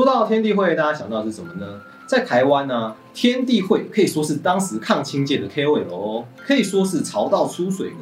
说到天地会，大家想到的是什么呢？在台湾呢，天地会可以说是当时抗清界的 KOL 哦，可以说是潮到出水的。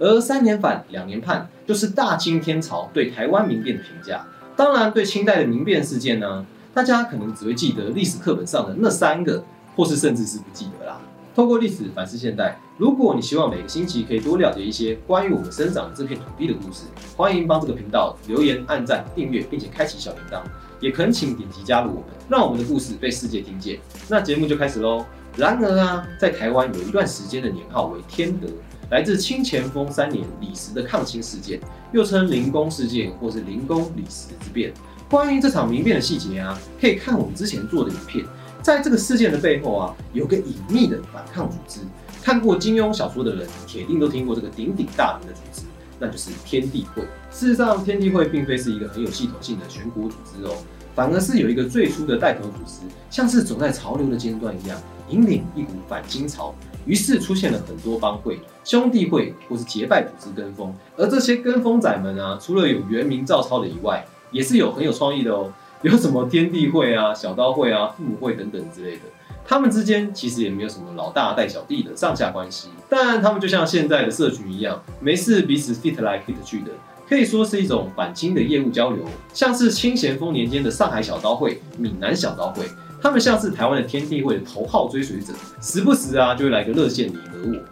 而三年反两年叛，就是大清天朝对台湾民变的评价。当然，对清代的民变事件呢，大家可能只会记得历史课本上的那三个，或是甚至是不记得啦。透过历史反思现代，如果你希望每个星期可以多了解一些关于我们生长的这片土地的故事，欢迎帮这个频道留言、按赞、订阅，并且开启小铃铛。也恳请点击加入我们，让我们的故事被世界听见。那节目就开始喽。然而啊，在台湾有一段时间的年号为天德，来自清乾丰三年李时的抗清事件，又称灵公事件或是灵公李时之变。关于这场民变的细节啊，可以看我们之前做的影片。在这个事件的背后啊，有个隐秘的反抗组织。看过金庸小说的人，铁定都听过这个鼎鼎大名的组织，那就是天地会。事实上，天地会并非是一个很有系统性的全国组织哦，反而是有一个最初的带头组织，像是走在潮流的尖端一样，引领一股反清潮。于是出现了很多帮会、兄弟会或是结拜组织跟风。而这些跟风仔们啊，除了有原名照抄的以外，也是有很有创意的哦。有什么天地会啊、小刀会啊、父母会等等之类的，他们之间其实也没有什么老大带小弟的上下关系，但他们就像现在的社群一样，没事彼此 fit 来 fit 去的，可以说是一种反清的业务交流。像是清咸丰年间的上海小刀会、闽南小刀会，他们像是台湾的天地会的头号追随者，时不时啊就会来个热线你和我。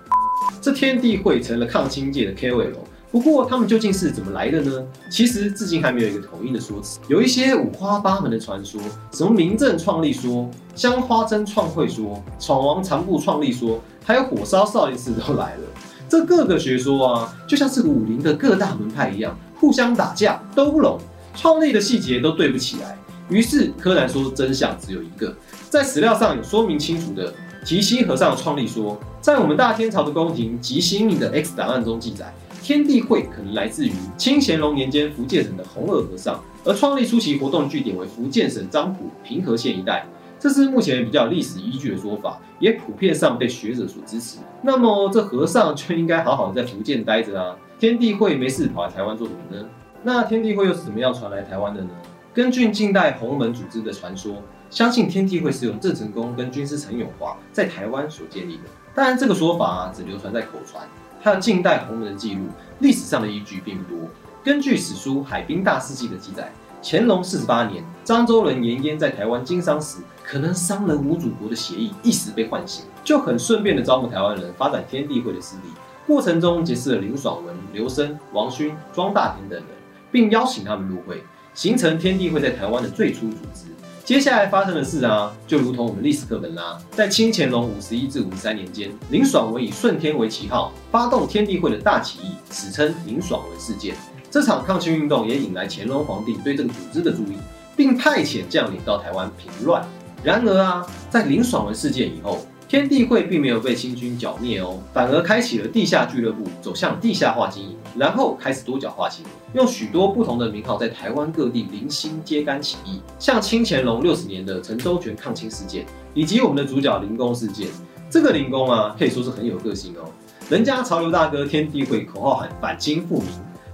这天地会成了抗清界的 KOL。不过他们究竟是怎么来的呢？其实至今还没有一个统一的说辞，有一些五花八门的传说，什么明正创立说、香花针创会说、闯王长布创立说，还有火烧少林寺都来了。这各个学说啊，就像是武林的各大门派一样，互相打架都不拢，创立的细节都对不起来。于是柯南说真相只有一个，在史料上有说明清楚的提西和尚创立说，在我们大天朝的宫廷及新密的 X 档案中记载。天地会可能来自于清乾隆年间福建省的红二和尚，而创立初期活动据点为福建省漳浦平和县一带，这是目前比较历史依据的说法，也普遍上被学者所支持。那么这和尚就应该好好在福建待着啊！天地会没事跑来台湾做什么呢？那天地会又是怎么样传来台湾的呢？根据近代洪门组织的传说，相信天地会是由郑成功跟军师陈永华在台湾所建立的。当然，这个说法只流传在口传。还有近代洪人的记录，历史上的依据并不多。根据史书《海滨大事记》的记载，乾隆四十八年，漳州人严淹在台湾经商时，可能商人无祖国的协议一时被唤醒，就很顺便的招募台湾人发展天地会的势力。过程中结识了林爽文、刘生、王勋、庄大田等人，并邀请他们入会，形成天地会在台湾的最初组织。接下来发生的事啊，就如同我们历史课本啦。在清乾隆五十一至五十三年间，林爽文以顺天为旗号，发动天地会的大起义，史称林爽文事件。这场抗清运动也引来乾隆皇帝对这个组织的注意，并派遣将领到台湾平乱。然而啊，在林爽文事件以后，天地会并没有被清军剿灭哦，反而开启了地下俱乐部，走向地下化经营，然后开始多角化经营，用许多不同的名号在台湾各地零星揭竿起义，像清乾隆六十年的陈州泉抗清事件，以及我们的主角灵公事件。这个灵公啊，可以说是很有个性哦，人家潮流大哥天地会口号喊反清复明，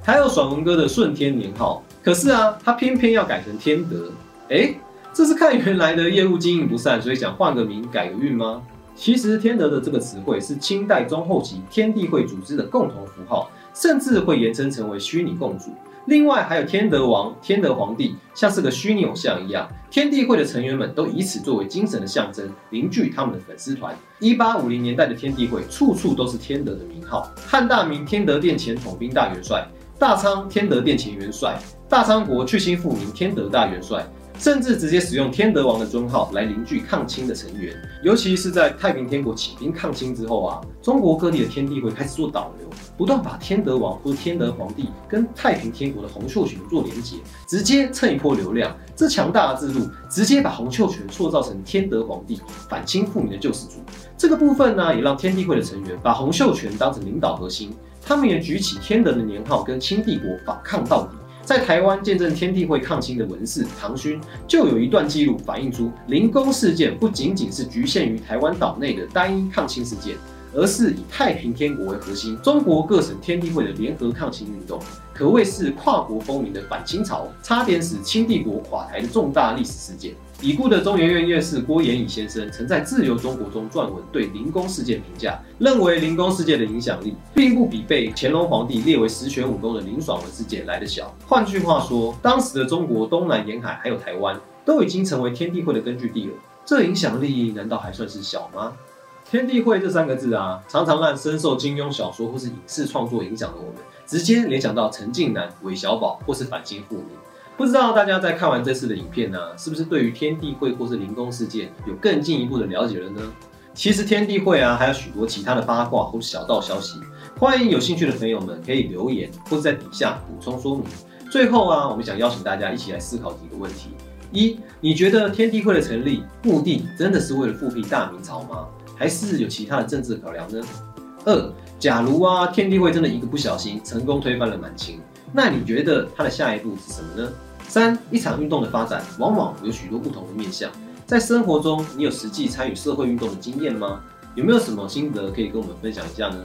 还有爽文哥的顺天年号，可是啊，他偏偏要改成天德，哎，这是看原来的业务经营不善，所以想换个名改个运吗？其实“天德”的这个词汇是清代中后期天地会组织的共同符号，甚至会延伸成为虚拟共主。另外还有天德王、天德皇帝，像是个虚拟偶像一样。天地会的成员们都以此作为精神的象征，凝聚他们的粉丝团。一八五零年代的天地会，处处都是天德的名号：汉大明天德殿前统兵大元帅，大昌天德殿前元帅，大昌国去新复明天德大元帅。甚至直接使用天德王的尊号来凝聚抗清的成员，尤其是在太平天国起兵抗清之后啊，中国各地的天地会开始做导流，不断把天德王或天德皇帝跟太平天国的洪秀全做连结，直接蹭一波流量。这强大的制度直接把洪秀全塑造成天德皇帝反清复明的救世主。这个部分呢，也让天地会的成员把洪秀全当成领导核心，他们也举起天德的年号跟清帝国反抗到底。在台湾见证天地会抗清的文士唐勋，就有一段记录反映出灵沟事件不仅仅是局限于台湾岛内的单一抗清事件，而是以太平天国为核心，中国各省天地会的联合抗清运动，可谓是跨国风靡的反清潮，差点使清帝国垮台的重大历史事件。已故的中研院院士郭延乙先生曾在《自由中国》中撰文，对灵宫事件评价，认为灵宫事件的影响力，并不比被乾隆皇帝列为十全武功的林爽文事件来得小。换句话说，当时的中国东南沿海还有台湾，都已经成为天地会的根据地了。这影响力难道还算是小吗？天地会这三个字啊，常常让深受金庸小说或是影视创作影响的我们，直接联想到陈近南、韦小宝或是反清复明。不知道大家在看完这次的影片呢，是不是对于天地会或是灵宫事件有更进一步的了解了呢？其实天地会啊，还有许多其他的八卦或小道消息，欢迎有兴趣的朋友们可以留言或者在底下补充说明。最后啊，我们想邀请大家一起来思考几个问题：一，你觉得天地会的成立目的真的是为了复辟大明朝吗？还是有其他的政治考量呢？二，假如啊，天地会真的一个不小心成功推翻了满清，那你觉得它的下一步是什么呢？三一场运动的发展，往往有许多不同的面向。在生活中，你有实际参与社会运动的经验吗？有没有什么心得可以跟我们分享一下呢？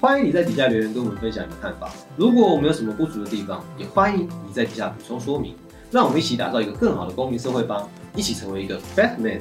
欢迎你在底下留言跟我们分享你的看法。如果我们有什么不足的地方，也欢迎你在底下补充说明。让我们一起打造一个更好的公民社会吧！一起成为一个 Batman。